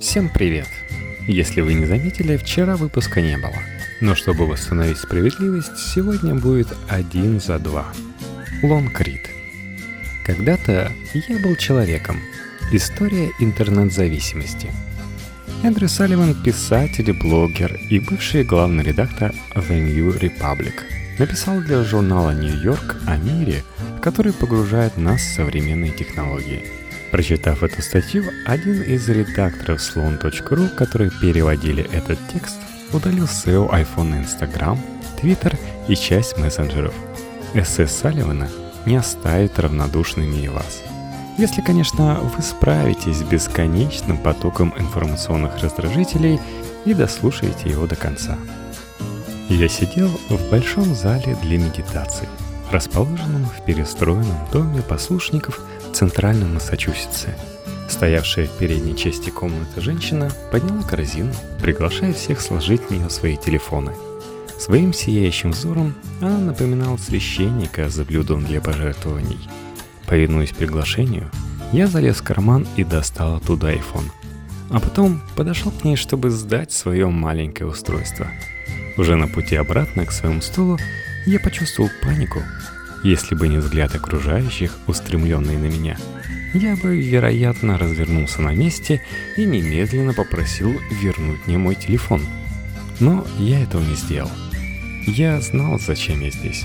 Всем привет! Если вы не заметили, вчера выпуска не было. Но чтобы восстановить справедливость, сегодня будет один за два. Лонг Рид. Когда-то я был человеком. История интернет-зависимости. Эндрю Салливан – писатель, блогер и бывший главный редактор The New Republic. Написал для журнала York о мире, который погружает нас в современные технологии – Прочитав эту статью, один из редакторов slon.ru, которые переводили этот текст, удалил SEO iPhone Instagram, Twitter и часть мессенджеров. Эссе Салливана не оставит равнодушными и вас. Если, конечно, вы справитесь с бесконечным потоком информационных раздражителей и дослушаете его до конца. Я сидел в большом зале для медитации, расположенном в перестроенном доме послушников – центральном Массачусетсе. Стоявшая в передней части комнаты женщина подняла корзину, приглашая всех сложить в нее свои телефоны. Своим сияющим взором она напоминала священника за блюдом для пожертвований. Повинуясь приглашению, я залез в карман и достал оттуда iPhone. А потом подошел к ней, чтобы сдать свое маленькое устройство. Уже на пути обратно к своему столу я почувствовал панику, если бы не взгляд окружающих, устремленный на меня, я бы, вероятно, развернулся на месте и немедленно попросил вернуть мне мой телефон. Но я этого не сделал. Я знал, зачем я здесь.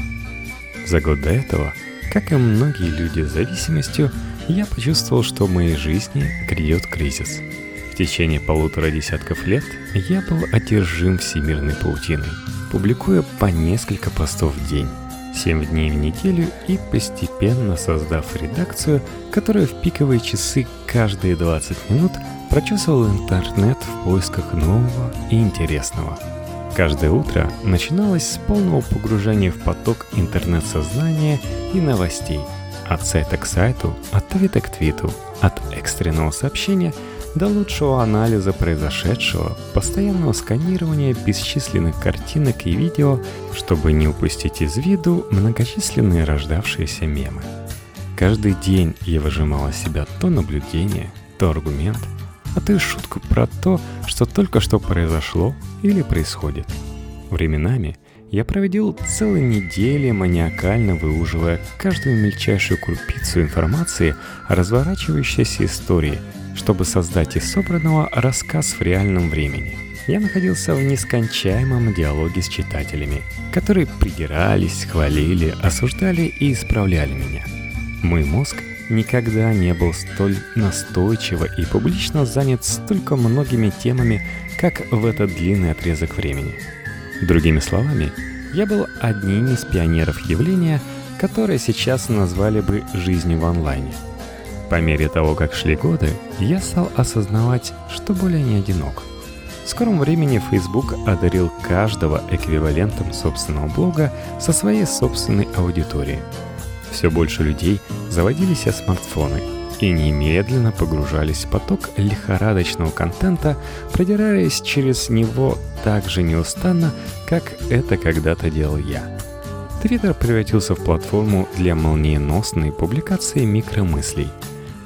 За год до этого, как и многие люди с зависимостью, я почувствовал, что в моей жизни грядет кризис. В течение полутора десятков лет я был одержим всемирной паутиной, публикуя по несколько постов в день 7 дней в неделю и постепенно создав редакцию, которая в пиковые часы каждые 20 минут прочесывала интернет в поисках нового и интересного. Каждое утро начиналось с полного погружения в поток интернет-сознания и новостей. От сайта к сайту, от твита к твиту, от экстренного сообщения – до лучшего анализа произошедшего, постоянного сканирования бесчисленных картинок и видео, чтобы не упустить из виду многочисленные рождавшиеся мемы. Каждый день я выжимал из себя то наблюдение, то аргумент, а то и шутку про то, что только что произошло или происходит. Временами я проводил целые недели, маниакально выуживая каждую мельчайшую крупицу информации о разворачивающейся истории – чтобы создать из собранного рассказ в реальном времени. Я находился в нескончаемом диалоге с читателями, которые придирались, хвалили, осуждали и исправляли меня. Мой мозг никогда не был столь настойчиво и публично занят столько многими темами, как в этот длинный отрезок времени. Другими словами, я был одним из пионеров явления, которое сейчас назвали бы жизнью в онлайне – по мере того, как шли годы, я стал осознавать, что более не одинок. В скором времени Facebook одарил каждого эквивалентом собственного блога со своей собственной аудиторией. Все больше людей заводили себе смартфоны и немедленно погружались в поток лихорадочного контента, продираясь через него так же неустанно, как это когда-то делал я. Твиттер превратился в платформу для молниеносной публикации микромыслей –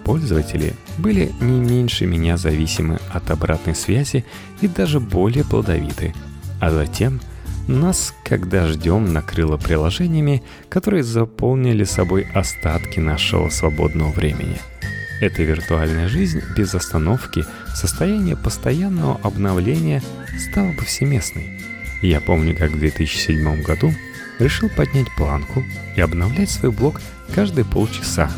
Пользователи были не меньше меня зависимы от обратной связи и даже более плодовиты. А затем нас, когда ждем, накрыло приложениями, которые заполнили собой остатки нашего свободного времени. Эта виртуальная жизнь без остановки, состояние постоянного обновления стала повсеместной. Я помню, как в 2007 году решил поднять планку и обновлять свой блог каждые полчаса,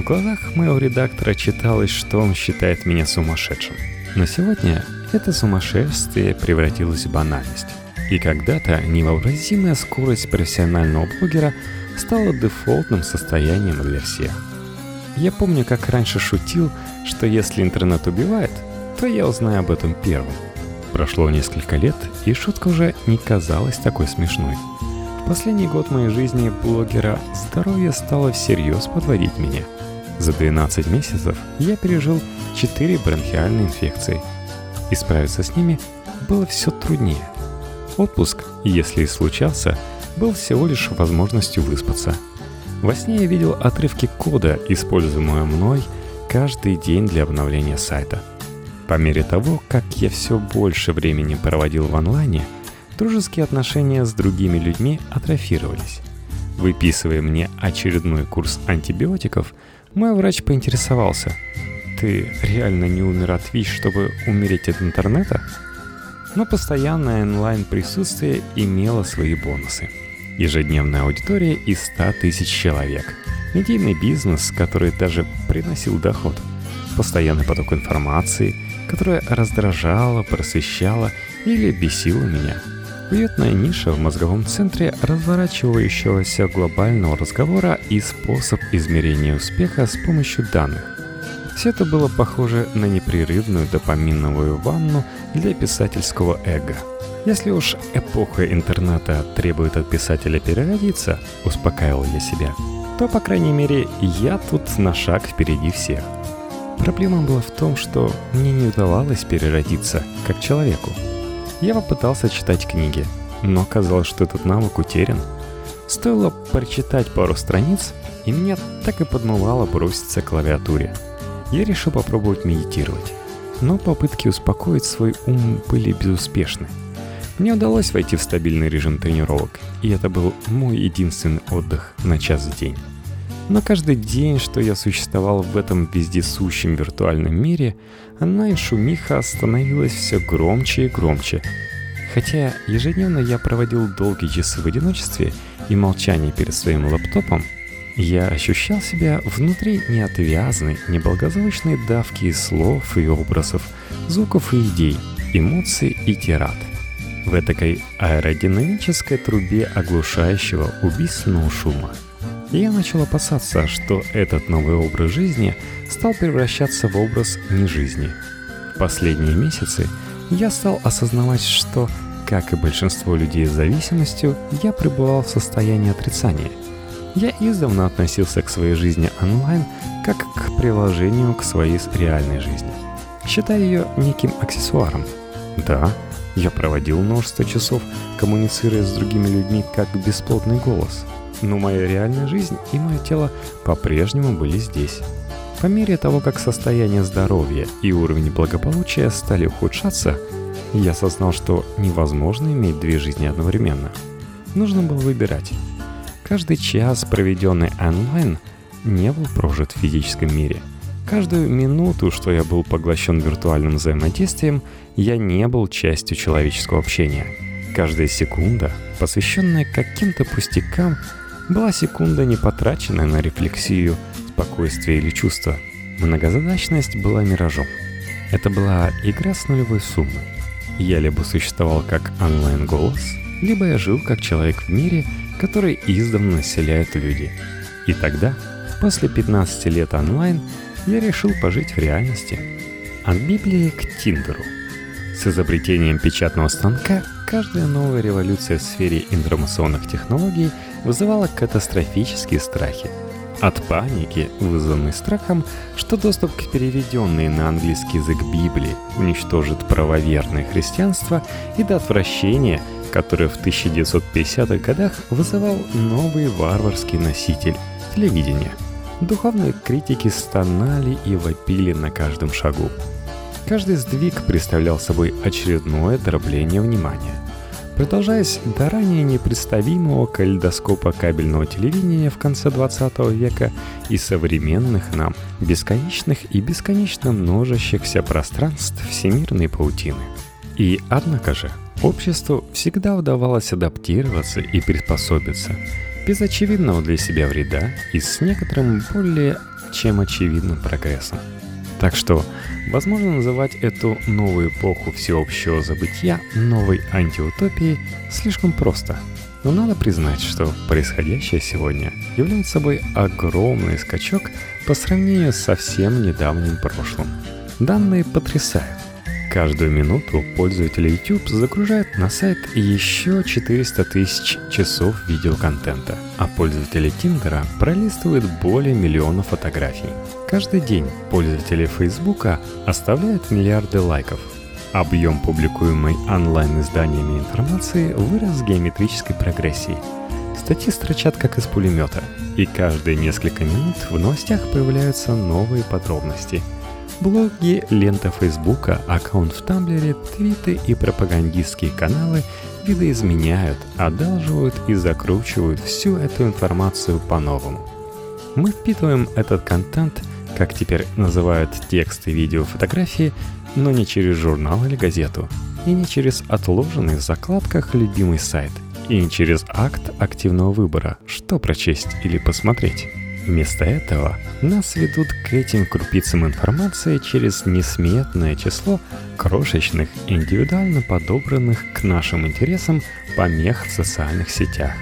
в глазах моего редактора читалось, что он считает меня сумасшедшим. Но сегодня это сумасшествие превратилось в банальность. И когда-то невообразимая скорость профессионального блогера стала дефолтным состоянием для всех. Я помню, как раньше шутил, что если интернет убивает, то я узнаю об этом первым. Прошло несколько лет, и шутка уже не казалась такой смешной. В последний год моей жизни блогера здоровье стало всерьез подводить меня – за 12 месяцев я пережил 4 бронхиальные инфекции. И справиться с ними было все труднее. Отпуск, если и случался, был всего лишь возможностью выспаться. Во сне я видел отрывки кода, используемого мной каждый день для обновления сайта. По мере того, как я все больше времени проводил в онлайне, дружеские отношения с другими людьми атрофировались. Выписывая мне очередной курс антибиотиков, мой врач поинтересовался, «Ты реально не умер от ВИЧ, чтобы умереть от интернета?» Но постоянное онлайн-присутствие имело свои бонусы. Ежедневная аудитория из 100 тысяч человек. Медийный бизнес, который даже приносил доход. Постоянный поток информации, которая раздражала, просвещала или бесила меня – Уютная ниша в мозговом центре разворачивающегося глобального разговора и способ измерения успеха с помощью данных. Все это было похоже на непрерывную допаминовую ванну для писательского эго. Если уж эпоха интернета требует от писателя переродиться, успокаивал я себя, то, по крайней мере, я тут на шаг впереди всех. Проблема была в том, что мне не удавалось переродиться как человеку. Я попытался читать книги, но оказалось, что этот навык утерян. Стоило прочитать пару страниц, и меня так и подмывало броситься к клавиатуре. Я решил попробовать медитировать, но попытки успокоить свой ум были безуспешны. Мне удалось войти в стабильный режим тренировок, и это был мой единственный отдых на час в день. Но каждый день, что я существовал в этом вездесущем виртуальном мире, онлайн-шумиха становилась все громче и громче. Хотя ежедневно я проводил долгие часы в одиночестве и молчании перед своим лаптопом, я ощущал себя внутри неотвязной, неблагозвучной давки из слов и образов, звуков и идей, эмоций и тират. В этой аэродинамической трубе оглушающего убийственного шума – я начал опасаться, что этот новый образ жизни стал превращаться в образ нежизни. В последние месяцы я стал осознавать, что, как и большинство людей с зависимостью, я пребывал в состоянии отрицания. Я издавна относился к своей жизни онлайн как к приложению к своей реальной жизни, считая ее неким аксессуаром. Да, я проводил множество часов, коммуницируя с другими людьми как бесплотный голос – но моя реальная жизнь и мое тело по-прежнему были здесь. По мере того, как состояние здоровья и уровень благополучия стали ухудшаться, я осознал, что невозможно иметь две жизни одновременно. Нужно было выбирать. Каждый час, проведенный онлайн, не был прожит в физическом мире. Каждую минуту, что я был поглощен виртуальным взаимодействием, я не был частью человеческого общения. Каждая секунда, посвященная каким-то пустякам, была секунда, не потраченная на рефлексию, спокойствие или чувство. Многозадачность была миражом. Это была игра с нулевой суммой. Я либо существовал как онлайн-голос, либо я жил как человек в мире, который издавна населяют люди. И тогда, после 15 лет онлайн, я решил пожить в реальности. От Библии к Тиндеру. С изобретением печатного станка каждая новая революция в сфере информационных технологий – вызывала катастрофические страхи. От паники, вызванной страхом, что доступ к переведенной на английский язык Библии уничтожит правоверное христианство, и до отвращения, которое в 1950-х годах вызывал новый варварский носитель – телевидение. Духовные критики стонали и вопили на каждом шагу. Каждый сдвиг представлял собой очередное дробление внимания – Продолжаясь до ранее непредставимого калейдоскопа кабельного телевидения в конце 20 века и современных нам бесконечных и бесконечно множащихся пространств всемирной паутины. И однако же, обществу всегда удавалось адаптироваться и приспособиться, без очевидного для себя вреда и с некоторым более чем очевидным прогрессом. Так что возможно называть эту новую эпоху всеобщего забытия новой антиутопией слишком просто. Но надо признать, что происходящее сегодня является собой огромный скачок по сравнению с совсем недавним прошлым. Данные потрясают. Каждую минуту пользователи YouTube загружают на сайт еще 400 тысяч часов видеоконтента, а пользователи Тиндера пролистывают более миллиона фотографий. Каждый день пользователи Фейсбука оставляют миллиарды лайков. Объем публикуемой онлайн-изданиями информации вырос в геометрической прогрессии. Статьи строчат как из пулемета, и каждые несколько минут в новостях появляются новые подробности – Блоги, лента Фейсбука, аккаунт в Тамблере, твиты и пропагандистские каналы видоизменяют, одалживают и закручивают всю эту информацию по-новому. Мы впитываем этот контент, как теперь называют тексты, видео, фотографии, но не через журнал или газету, и не через отложенный в закладках любимый сайт, и не через акт активного выбора, что прочесть или посмотреть. Вместо этого нас ведут к этим крупицам информации через несметное число крошечных, индивидуально подобранных к нашим интересам помех в социальных сетях.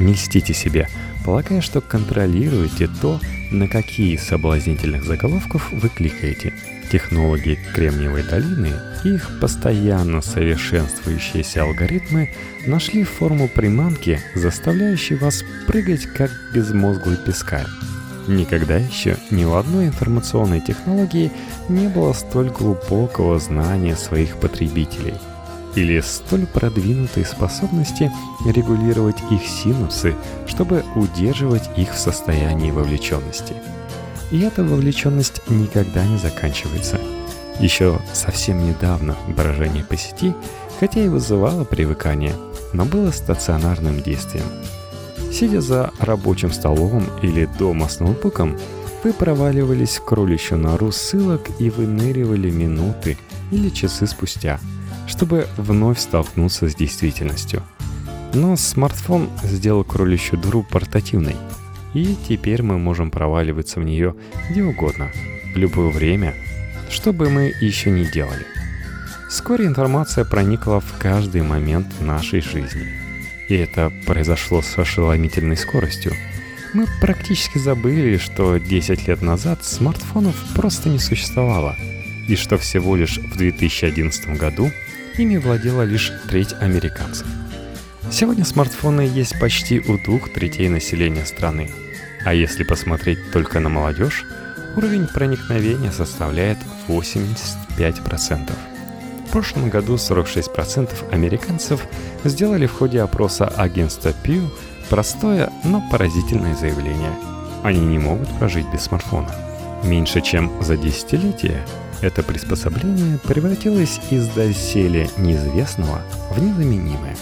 Не льстите себе, полагая, что контролируете то, на какие соблазнительных заголовков вы кликаете. Технологи Кремниевой долины и их постоянно совершенствующиеся алгоритмы нашли форму приманки, заставляющей вас прыгать как безмозглый пескарь. Никогда еще ни у одной информационной технологии не было столь глубокого знания своих потребителей или столь продвинутой способности регулировать их синапсы, чтобы удерживать их в состоянии вовлеченности. И эта вовлеченность никогда не заканчивается. Еще совсем недавно брожение по сети, хотя и вызывало привыкание, но было стационарным действием – Сидя за рабочим столом или дома с ноутбуком, вы проваливались в кроличью нору ссылок и выныривали минуты или часы спустя, чтобы вновь столкнуться с действительностью. Но смартфон сделал кроличью дыру портативной, и теперь мы можем проваливаться в нее где угодно, в любое время, что бы мы еще не делали. Вскоре информация проникла в каждый момент нашей жизни – и это произошло с ошеломительной скоростью. Мы практически забыли, что 10 лет назад смартфонов просто не существовало, и что всего лишь в 2011 году ими владела лишь треть американцев. Сегодня смартфоны есть почти у двух третей населения страны. А если посмотреть только на молодежь, уровень проникновения составляет 85% прошлом году 46% американцев сделали в ходе опроса агентства Pew простое, но поразительное заявление. Они не могут прожить без смартфона. Меньше чем за десятилетие это приспособление превратилось из доселе неизвестного в незаменимое.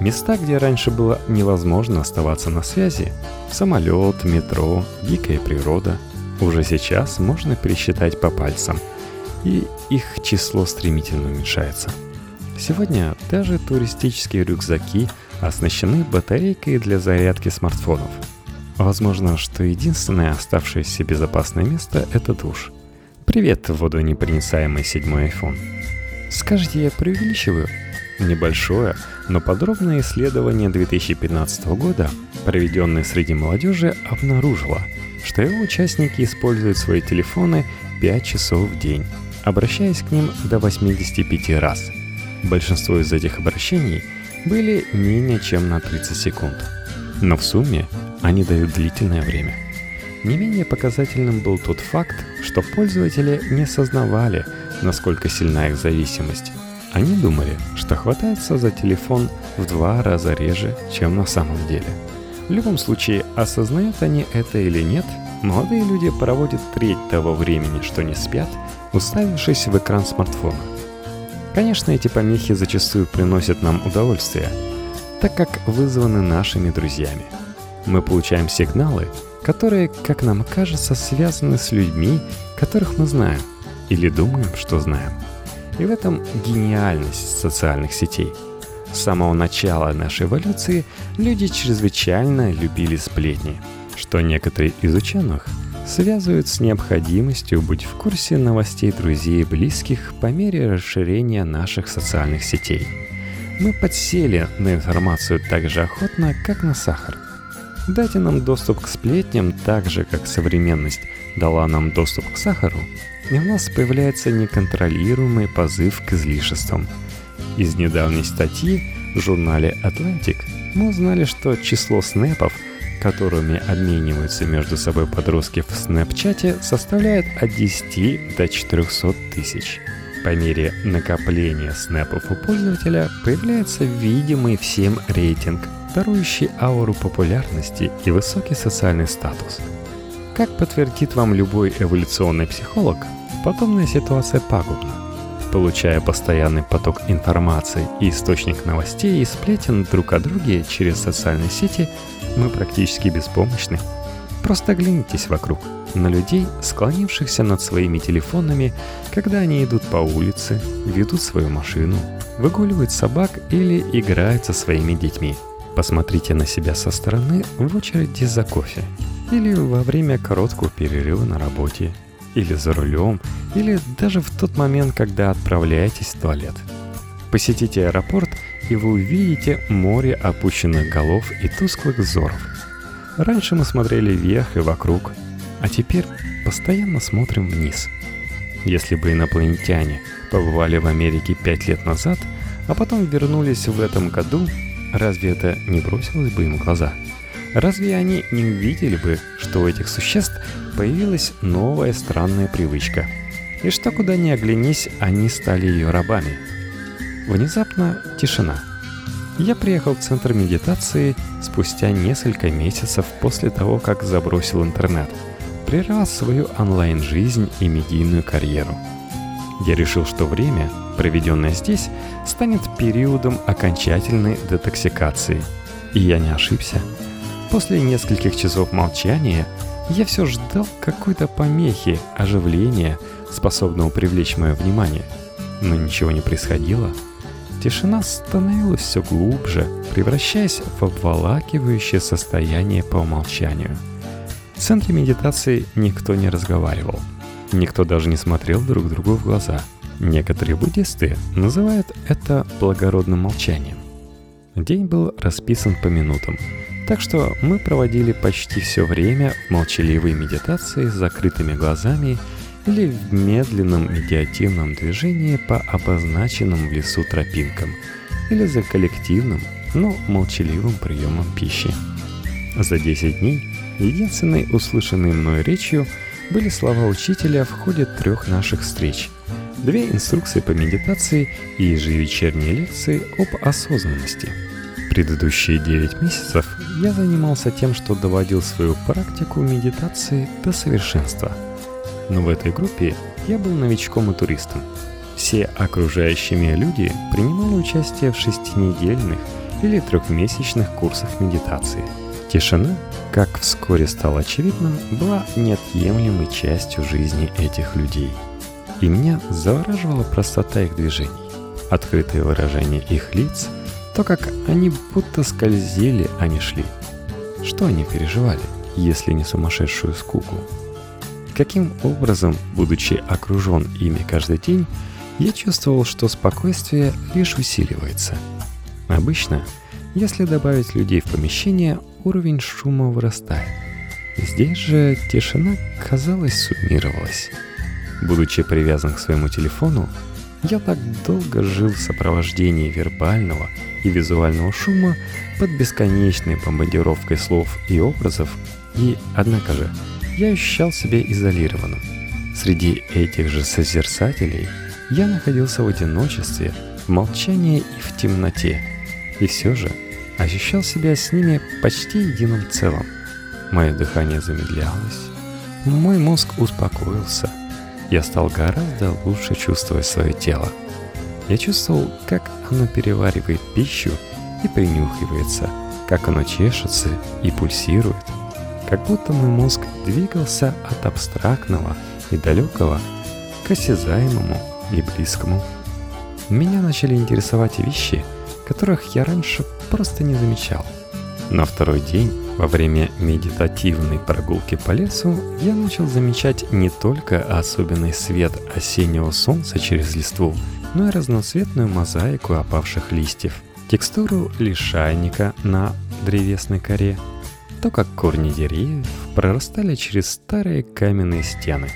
Места, где раньше было невозможно оставаться на связи, самолет, метро, дикая природа, уже сейчас можно пересчитать по пальцам – и их число стремительно уменьшается. Сегодня даже туристические рюкзаки оснащены батарейкой для зарядки смартфонов. Возможно, что единственное оставшееся безопасное место – это душ. Привет, водонепроницаемый седьмой iPhone. Скажите, я преувеличиваю? Небольшое, но подробное исследование 2015 года, проведенное среди молодежи, обнаружило, что его участники используют свои телефоны 5 часов в день обращаясь к ним до 85 раз. Большинство из этих обращений были менее чем на 30 секунд. Но в сумме они дают длительное время. Не менее показательным был тот факт, что пользователи не осознавали, насколько сильна их зависимость. Они думали, что хватается за телефон в два раза реже, чем на самом деле. В любом случае, осознают они это или нет, молодые люди проводят треть того времени, что не спят, уставившись в экран смартфона. Конечно, эти помехи зачастую приносят нам удовольствие, так как вызваны нашими друзьями. Мы получаем сигналы, которые, как нам кажется, связаны с людьми, которых мы знаем или думаем, что знаем. И в этом гениальность социальных сетей. С самого начала нашей эволюции люди чрезвычайно любили сплетни, что некоторые из ученых – связывают с необходимостью быть в курсе новостей друзей и близких по мере расширения наших социальных сетей. Мы подсели на информацию так же охотно, как на сахар. Дайте нам доступ к сплетням так же, как современность дала нам доступ к сахару, и у нас появляется неконтролируемый позыв к излишествам. Из недавней статьи в журнале Atlantic мы узнали, что число снэпов – которыми обмениваются между собой подростки в Снэпчате, составляет от 10 до 400 тысяч. По мере накопления снэпов у пользователя появляется видимый всем рейтинг, дарующий ауру популярности и высокий социальный статус. Как подтвердит вам любой эволюционный психолог, подобная ситуация пагубна. Получая постоянный поток информации и источник новостей и сплетен друг о друге через социальные сети, мы практически беспомощны. Просто оглянитесь вокруг на людей, склонившихся над своими телефонами, когда они идут по улице, ведут свою машину, выгуливают собак или играют со своими детьми. Посмотрите на себя со стороны в очереди за кофе или во время короткого перерыва на работе, или за рулем, или даже в тот момент, когда отправляетесь в туалет. Посетите аэропорт, и вы увидите море опущенных голов и тусклых взоров. Раньше мы смотрели вверх и вокруг, а теперь постоянно смотрим вниз. Если бы инопланетяне побывали в Америке пять лет назад, а потом вернулись в этом году, разве это не бросилось бы им в глаза – Разве они не увидели бы, что у этих существ появилась новая странная привычка? И что куда ни оглянись, они стали ее рабами. Внезапно тишина. Я приехал в центр медитации спустя несколько месяцев после того, как забросил интернет, прервал свою онлайн-жизнь и медийную карьеру. Я решил, что время, проведенное здесь, станет периодом окончательной детоксикации. И я не ошибся. После нескольких часов молчания я все ждал какой-то помехи, оживления, способного привлечь мое внимание. Но ничего не происходило. Тишина становилась все глубже, превращаясь в обволакивающее состояние по умолчанию. В центре медитации никто не разговаривал. Никто даже не смотрел друг другу в глаза. Некоторые буддисты называют это благородным молчанием. День был расписан по минутам – так что мы проводили почти все время в молчаливой медитации с закрытыми глазами или в медленном медиативном движении по обозначенным в лесу тропинкам или за коллективным, но молчаливым приемом пищи. За 10 дней единственной услышанной мной речью были слова учителя в ходе трех наших встреч, две инструкции по медитации и ежевечерние лекции об осознанности – Предыдущие 9 месяцев я занимался тем, что доводил свою практику медитации до совершенства. Но в этой группе я был новичком и туристом. Все окружающие меня люди принимали участие в шестинедельных или трехмесячных курсах медитации. Тишина, как вскоре стало очевидно, была неотъемлемой частью жизни этих людей. И меня завораживала простота их движений, открытое выражение их лиц – то, как они будто скользили, а не шли. Что они переживали, если не сумасшедшую скуку? Каким образом, будучи окружен ими каждый день, я чувствовал, что спокойствие лишь усиливается. Обычно, если добавить людей в помещение, уровень шума вырастает. Здесь же тишина, казалось, суммировалась. Будучи привязан к своему телефону, я так долго жил в сопровождении вербального и визуального шума под бесконечной бомбардировкой слов и образов, и, однако же, я ощущал себя изолированным. Среди этих же созерцателей я находился в одиночестве, в молчании и в темноте, и все же ощущал себя с ними почти единым целым. Мое дыхание замедлялось, мой мозг успокоился – я стал гораздо лучше чувствовать свое тело. Я чувствовал, как оно переваривает пищу и принюхивается, как оно чешется и пульсирует, как будто мой мозг двигался от абстрактного и далекого к осязаемому и близкому. Меня начали интересовать вещи, которых я раньше просто не замечал. На второй день во время медитативной прогулки по лесу я начал замечать не только особенный свет осеннего солнца через листву, но и разноцветную мозаику опавших листьев, текстуру лишайника на древесной коре, то, как корни деревьев прорастали через старые каменные стены.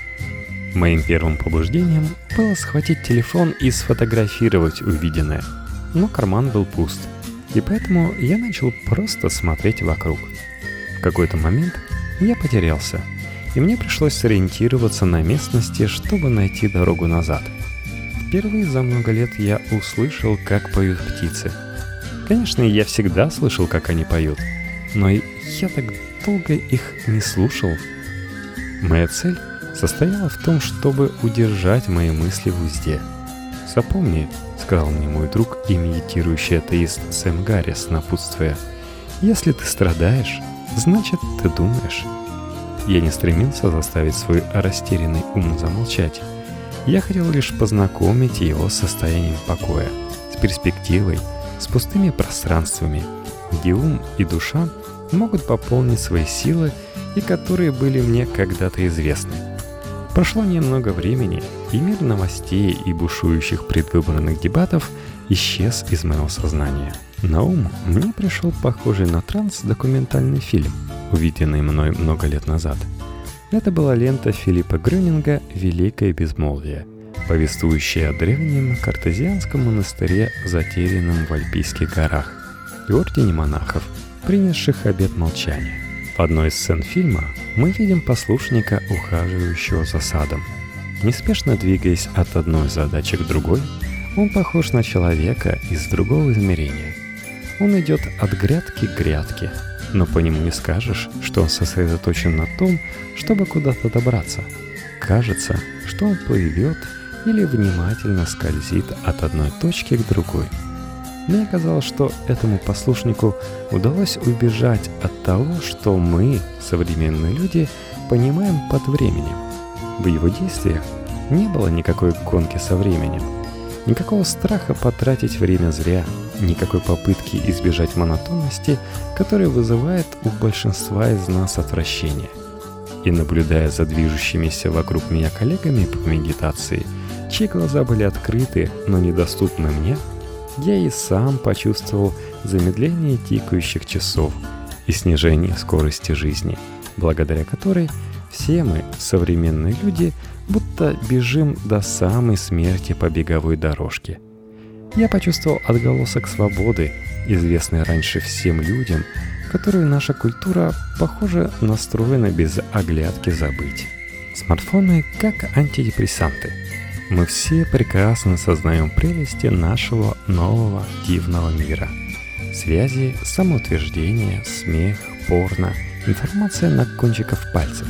Моим первым побуждением было схватить телефон и сфотографировать увиденное, но карман был пуст, и поэтому я начал просто смотреть вокруг – в какой-то момент я потерялся, и мне пришлось сориентироваться на местности, чтобы найти дорогу назад. Впервые за много лет я услышал, как поют птицы. Конечно, я всегда слышал, как они поют, но я так долго их не слушал. Моя цель — состояла в том, чтобы удержать мои мысли в узде. «Запомни», — сказал мне мой друг и медитирующий атеист Сэм Гаррис, напутствуя, «если ты страдаешь, значит, ты думаешь». Я не стремился заставить свой растерянный ум замолчать. Я хотел лишь познакомить его с состоянием покоя, с перспективой, с пустыми пространствами, где ум и душа могут пополнить свои силы и которые были мне когда-то известны. Прошло немного времени, и мир новостей и бушующих предвыборных дебатов исчез из моего сознания. На ум мне пришел похожий на транс документальный фильм, увиденный мной много лет назад. Это была лента Филиппа Грюнинга «Великое безмолвие», повествующая о древнем картезианском монастыре, затерянном в Альпийских горах, и ордене монахов, принявших обет молчания. В одной из сцен фильма мы видим послушника, ухаживающего за садом. Неспешно двигаясь от одной задачи к другой, он похож на человека из другого измерения. Он идет от грядки к грядке, но по нему не скажешь, что он сосредоточен на том, чтобы куда-то добраться. Кажется, что он плывет или внимательно скользит от одной точки к другой – мне казалось, что этому послушнику удалось убежать от того, что мы, современные люди, понимаем под временем. В его действиях не было никакой гонки со временем, никакого страха потратить время зря, никакой попытки избежать монотонности, которая вызывает у большинства из нас отвращение. И наблюдая за движущимися вокруг меня коллегами по медитации, чьи глаза были открыты, но недоступны мне – я и сам почувствовал замедление тикающих часов и снижение скорости жизни, благодаря которой все мы, современные люди, будто бежим до самой смерти по беговой дорожке. Я почувствовал отголосок свободы, известный раньше всем людям, которую наша культура, похоже, настроена без оглядки забыть. Смартфоны как антидепрессанты – мы все прекрасно сознаем прелести нашего нового дивного мира. Связи, самоутверждение, смех, порно, информация на кончиках пальцев.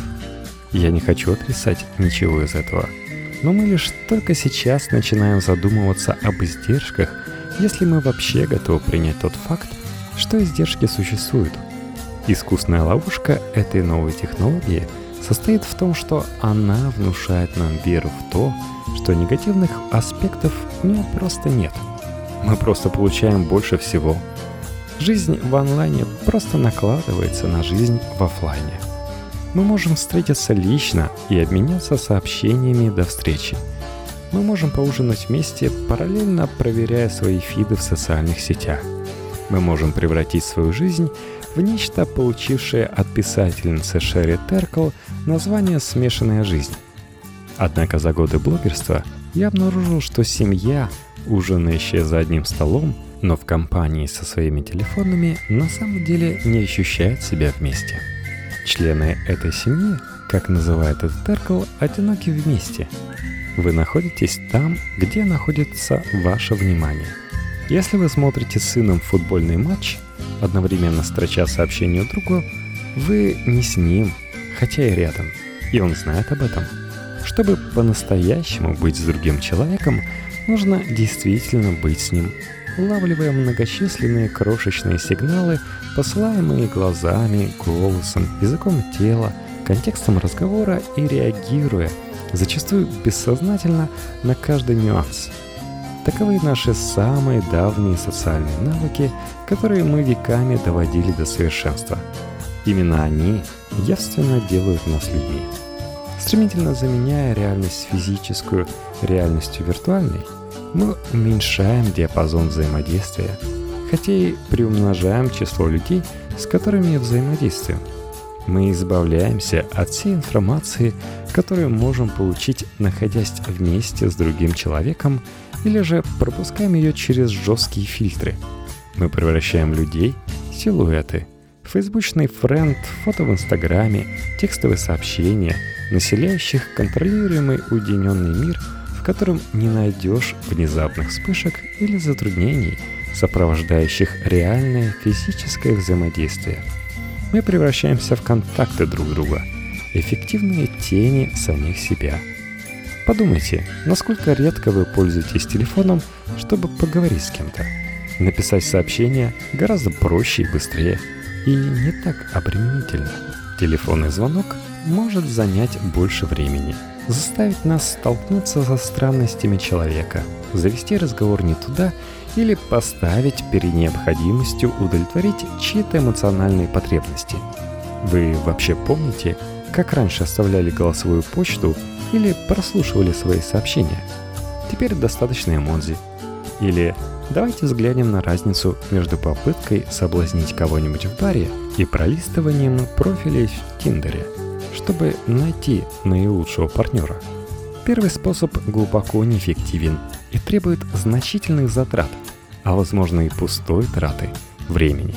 Я не хочу отрицать ничего из этого, но мы лишь только сейчас начинаем задумываться об издержках, если мы вообще готовы принять тот факт, что издержки существуют. Искусная ловушка этой новой технологии состоит в том, что она внушает нам веру в то, что негативных аспектов у нее просто нет. Мы просто получаем больше всего. Жизнь в онлайне просто накладывается на жизнь в офлайне. Мы можем встретиться лично и обменяться сообщениями до встречи. Мы можем поужинать вместе, параллельно проверяя свои фиды в социальных сетях. Мы можем превратить свою жизнь в нечто, получившее от писательницы Шерри Теркл название «Смешанная жизнь». Однако за годы блогерства я обнаружил, что семья, ужинающая за одним столом, но в компании со своими телефонами, на самом деле не ощущает себя вместе. Члены этой семьи, как называет этот Теркл, одиноки вместе. Вы находитесь там, где находится ваше внимание. Если вы смотрите с сыном футбольный матч, одновременно строча сообщение другу, вы не с ним, хотя и рядом, и он знает об этом – чтобы по-настоящему быть с другим человеком, нужно действительно быть с ним, улавливая многочисленные крошечные сигналы, посылаемые глазами, голосом, языком тела, контекстом разговора и реагируя, зачастую бессознательно, на каждый нюанс. Таковы наши самые давние социальные навыки, которые мы веками доводили до совершенства. Именно они явственно делают нас людьми. Стремительно заменяя реальность физическую реальностью виртуальной, мы уменьшаем диапазон взаимодействия, хотя и приумножаем число людей, с которыми взаимодействуем. Мы избавляемся от всей информации, которую можем получить, находясь вместе с другим человеком, или же пропускаем ее через жесткие фильтры. Мы превращаем людей в силуэты, фейсбучный френд, фото в инстаграме, текстовые сообщения – населяющих контролируемый уединенный мир, в котором не найдешь внезапных вспышек или затруднений, сопровождающих реальное физическое взаимодействие. Мы превращаемся в контакты друг друга, эффективные тени самих себя. Подумайте, насколько редко вы пользуетесь телефоном, чтобы поговорить с кем-то. Написать сообщение гораздо проще и быстрее, и не так обременительно. Телефонный звонок может занять больше времени, заставить нас столкнуться со странностями человека, завести разговор не туда или поставить перед необходимостью удовлетворить чьи-то эмоциональные потребности. Вы вообще помните, как раньше оставляли голосовую почту или прослушивали свои сообщения? Теперь достаточно эмодзи. Или давайте взглянем на разницу между попыткой соблазнить кого-нибудь в баре и пролистыванием профилей в Тиндере, чтобы найти наилучшего партнера. Первый способ глубоко неэффективен и требует значительных затрат, а возможно и пустой траты времени.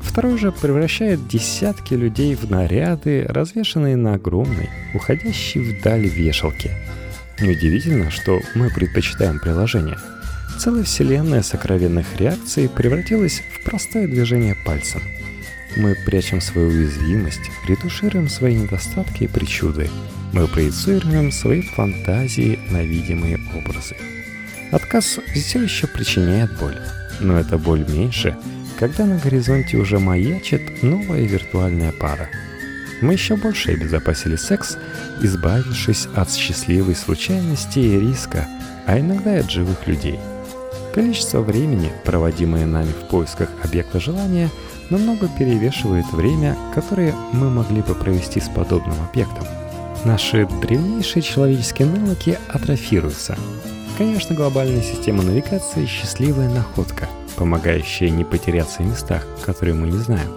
Второй же превращает десятки людей в наряды, развешанные на огромной, уходящей вдаль вешалке. Неудивительно, что мы предпочитаем приложение. Целая вселенная сокровенных реакций превратилась в простое движение пальцем. Мы прячем свою уязвимость, ретушируем свои недостатки и причуды. Мы проецируем свои фантазии на видимые образы. Отказ все еще причиняет боль, но эта боль меньше, когда на горизонте уже маячит новая виртуальная пара. Мы еще больше обезопасили секс, избавившись от счастливой случайности и риска, а иногда и от живых людей. Количество времени, проводимое нами в поисках объекта желания, намного перевешивает время, которое мы могли бы провести с подобным объектом. Наши древнейшие человеческие навыки атрофируются, Конечно, глобальная система навигации – счастливая находка, помогающая не потеряться в местах, которые мы не знаем.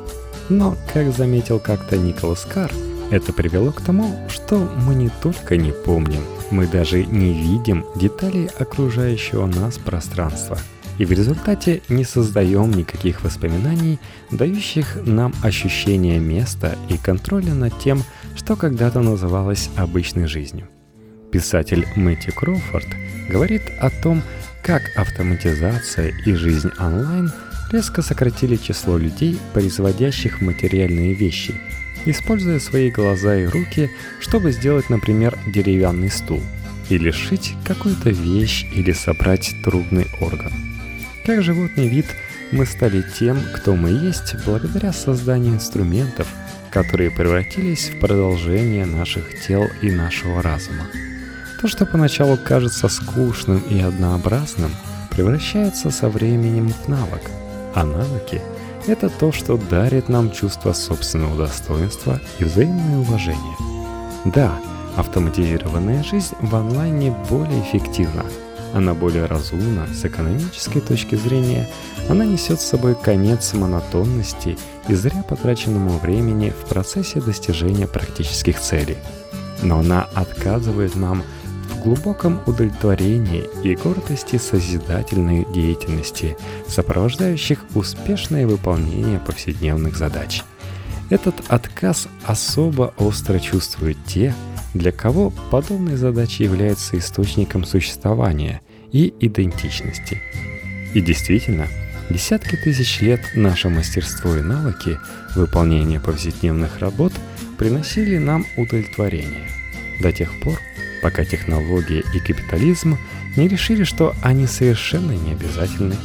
Но, как заметил как-то Николас Карр, это привело к тому, что мы не только не помним, мы даже не видим деталей окружающего нас пространства. И в результате не создаем никаких воспоминаний, дающих нам ощущение места и контроля над тем, что когда-то называлось обычной жизнью. Писатель Мэтью Кроуфорд говорит о том, как автоматизация и жизнь онлайн резко сократили число людей, производящих материальные вещи, используя свои глаза и руки, чтобы сделать, например, деревянный стул, или сшить какую-то вещь или собрать трудный орган. Как животный вид, мы стали тем, кто мы есть, благодаря созданию инструментов, которые превратились в продолжение наших тел и нашего разума. То, что поначалу кажется скучным и однообразным, превращается со временем в навык. А навыки — это то, что дарит нам чувство собственного достоинства и взаимное уважение. Да, автоматизированная жизнь в онлайне более эффективна. Она более разумна с экономической точки зрения. Она несет с собой конец монотонности и зря потраченному времени в процессе достижения практических целей. Но она отказывает нам глубоком удовлетворении и гордости созидательной деятельности, сопровождающих успешное выполнение повседневных задач. Этот отказ особо остро чувствуют те, для кого подобные задачи являются источником существования и идентичности. И действительно, десятки тысяч лет наше мастерство и навыки выполнения повседневных работ приносили нам удовлетворение. До тех пор, пока технология и капитализм не решили, что они совершенно не обязательны.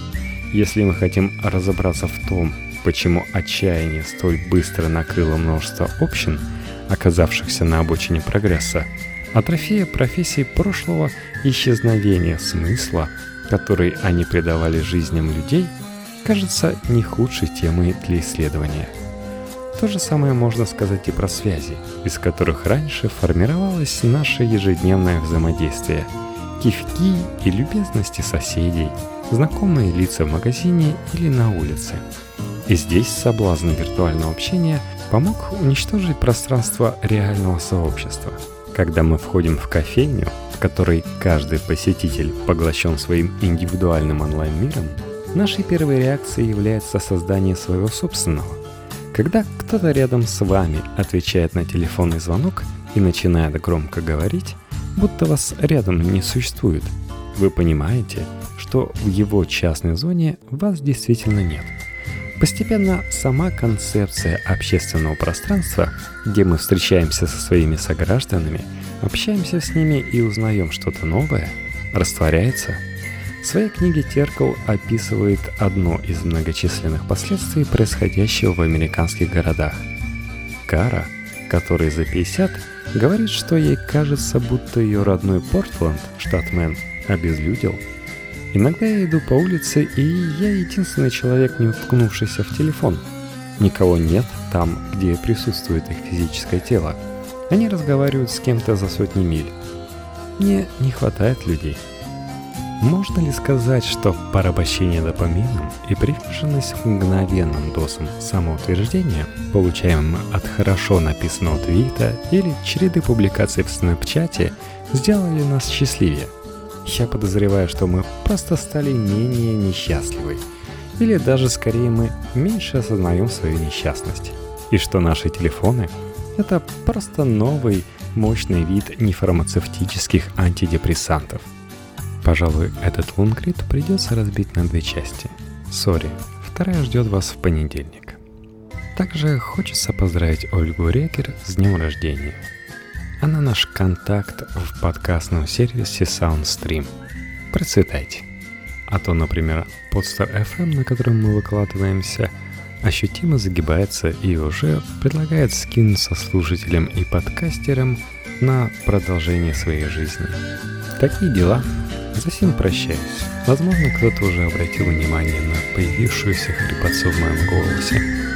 Если мы хотим разобраться в том, почему отчаяние столь быстро накрыло множество общин, оказавшихся на обочине прогресса, атрофия профессий прошлого исчезновение смысла, который они придавали жизням людей, кажется не худшей темой для исследования – то же самое можно сказать и про связи, из которых раньше формировалось наше ежедневное взаимодействие. Кивки и любезности соседей, знакомые лица в магазине или на улице. И здесь соблазн виртуального общения помог уничтожить пространство реального сообщества. Когда мы входим в кофейню, в которой каждый посетитель поглощен своим индивидуальным онлайн-миром, нашей первой реакцией является создание своего собственного – когда кто-то рядом с вами отвечает на телефонный звонок и начинает громко говорить, будто вас рядом не существует, вы понимаете, что в его частной зоне вас действительно нет. Постепенно сама концепция общественного пространства, где мы встречаемся со своими согражданами, общаемся с ними и узнаем что-то новое, растворяется. В своей книге Теркл описывает одно из многочисленных последствий происходящего в американских городах. Кара, который за 50, говорит, что ей кажется, будто ее родной Портленд, штат Мэн, обезлюдил – Иногда я иду по улице, и я единственный человек, не уткнувшийся в телефон. Никого нет там, где присутствует их физическое тело. Они разговаривают с кем-то за сотни миль. Мне не хватает людей. Можно ли сказать, что порабощение допамином и приверженность мгновенным дозам самоутверждения, получаемым от хорошо написанного твита или череды публикаций в снэпчате, сделали нас счастливее – я подозреваю, что мы просто стали менее несчастливы. Или даже скорее мы меньше осознаем свою несчастность. И что наши телефоны — это просто новый мощный вид нефармацевтических антидепрессантов. Пожалуй, этот лунгрид придется разбить на две части. Сори, вторая ждет вас в понедельник. Также хочется поздравить Ольгу Рекер с днем рождения — она наш контакт в подкастном сервисе SoundStream. Процветайте. А то, например, Podster FM, на котором мы выкладываемся, ощутимо загибается и уже предлагает скинуться слушателям и подкастерам на продолжение своей жизни. Такие дела. Затем прощаюсь. Возможно, кто-то уже обратил внимание на появившуюся хрипотцу в моем голосе.